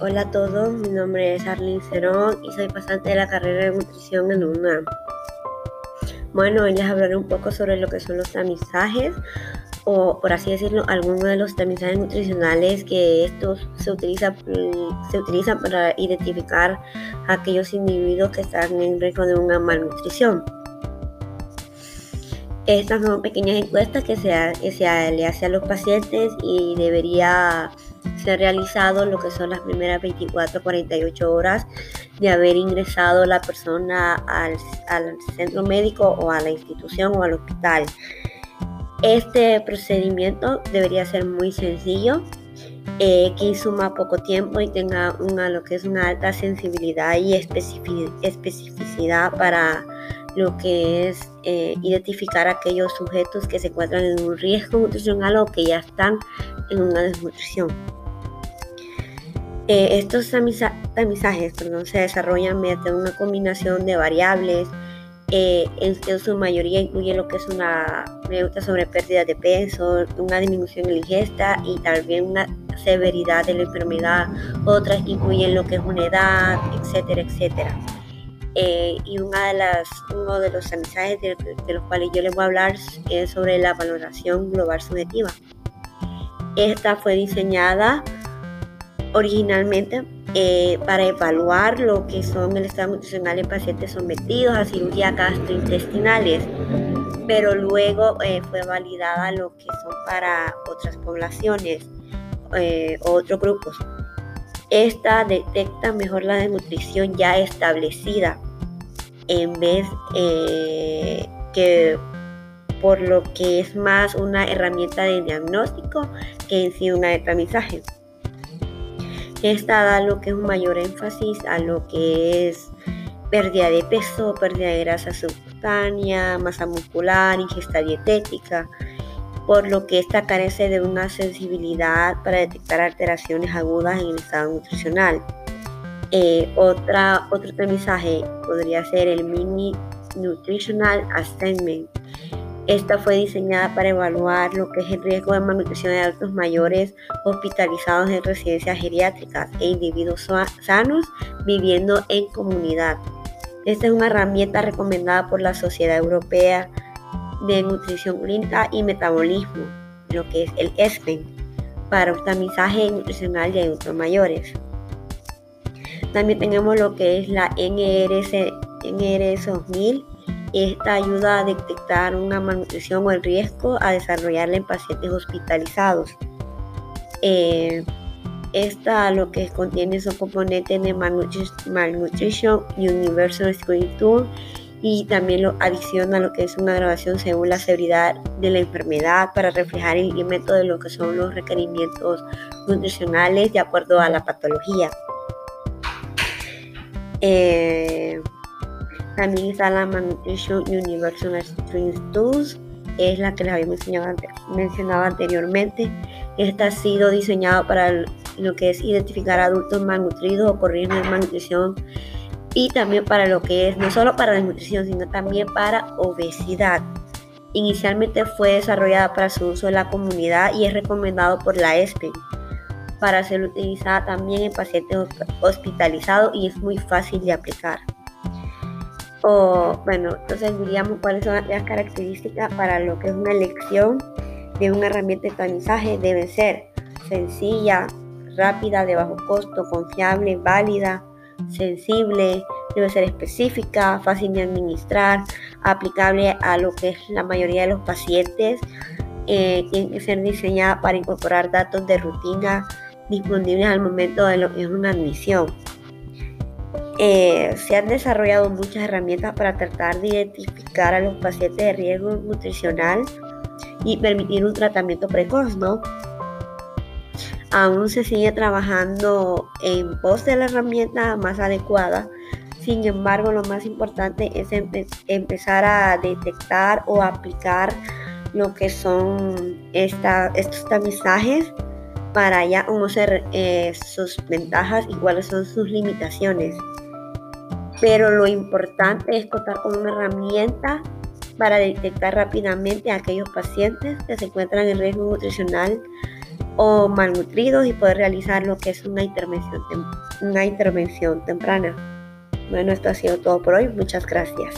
Hola a todos, mi nombre es Arlene Cerón y soy pasante de la carrera de nutrición en UNAM. Bueno, hoy les hablaré un poco sobre lo que son los tamizajes o por así decirlo, algunos de los tamizajes nutricionales que estos se utilizan, se utilizan para identificar a aquellos individuos que están en riesgo de una malnutrición. Estas son pequeñas encuestas que se, se le hace a los pacientes y debería ser realizado lo que son las primeras 24 48 horas de haber ingresado la persona al, al centro médico o a la institución o al hospital. Este procedimiento debería ser muy sencillo, eh, que insuma poco tiempo y tenga una, lo que es una alta sensibilidad y especificidad para lo que es eh, identificar aquellos sujetos que se encuentran en un riesgo nutricional o que ya están en una desnutrición. Eh, estos tamizajes se desarrollan mediante una combinación de variables eh, en que su mayoría incluye lo que es una pregunta sobre pérdida de peso, una disminución en la ingesta y también una severidad de la enfermedad. Otras incluyen lo que es una edad, etcétera, etcétera. Eh, y una de las, uno de los tamizajes de, de los cuales yo les voy a hablar es sobre la valoración global subjetiva. Esta fue diseñada originalmente eh, para evaluar lo que son el estado nutricional en pacientes sometidos a cirugías gastrointestinales, pero luego eh, fue validada lo que son para otras poblaciones eh, otros grupos. Esta detecta mejor la desnutrición ya establecida en vez que por lo que es más una herramienta de diagnóstico que en sí una de tamizaje. Esta da lo que es un mayor énfasis a lo que es pérdida de peso, pérdida de grasa subcutánea, masa muscular, ingesta dietética, por lo que esta carece de una sensibilidad para detectar alteraciones agudas en el estado nutricional. Eh, otra, otro tamizaje podría ser el Mini Nutritional Assessment, esta fue diseñada para evaluar lo que es el riesgo de malnutrición de adultos mayores hospitalizados en residencias geriátricas e individuos sanos viviendo en comunidad. Esta es una herramienta recomendada por la Sociedad Europea de Nutrición Clínica y Metabolismo, lo que es el ESPEN, para un tamizaje nutricional de adultos mayores. También tenemos lo que es la NRS, NRS 2000 esta ayuda a detectar una malnutrición o el riesgo a desarrollarla en pacientes hospitalizados. Eh, esta lo que contiene son componentes de Malnutrition Universal Screening Tool y también lo adiciona lo que es una grabación según la severidad de la enfermedad para reflejar el incremento de lo que son los requerimientos nutricionales de acuerdo a la patología. Eh, también está la Malnutrition Universal String Tools, es la que les había mencionado, anteriormente. Esta ha sido diseñada para lo que es identificar adultos malnutridos o de malnutrición y también para lo que es, no solo para desnutrición, sino también para obesidad. Inicialmente fue desarrollada para su uso en la comunidad y es recomendado por la ESPE para ser utilizada también en pacientes hospitalizados y es muy fácil de aplicar. O bueno, entonces diríamos cuáles son las características para lo que es una elección de una herramienta de tamizaje. Debe ser sencilla, rápida, de bajo costo, confiable, válida, sensible, debe ser específica, fácil de administrar, aplicable a lo que es la mayoría de los pacientes. Eh, tiene que ser diseñada para incorporar datos de rutina disponibles al momento de lo que es una admisión. Eh, se han desarrollado muchas herramientas para tratar de identificar a los pacientes de riesgo nutricional y permitir un tratamiento precoz, ¿no? Aún se sigue trabajando en pos de la herramienta más adecuada. Sin embargo, lo más importante es empezar a detectar o aplicar lo que son estos tamizajes para ya conocer eh, sus ventajas y cuáles son sus limitaciones pero lo importante es contar con una herramienta para detectar rápidamente a aquellos pacientes que se encuentran en riesgo nutricional o malnutridos y poder realizar lo que es una intervención, una intervención temprana. Bueno, esto ha sido todo por hoy. Muchas gracias.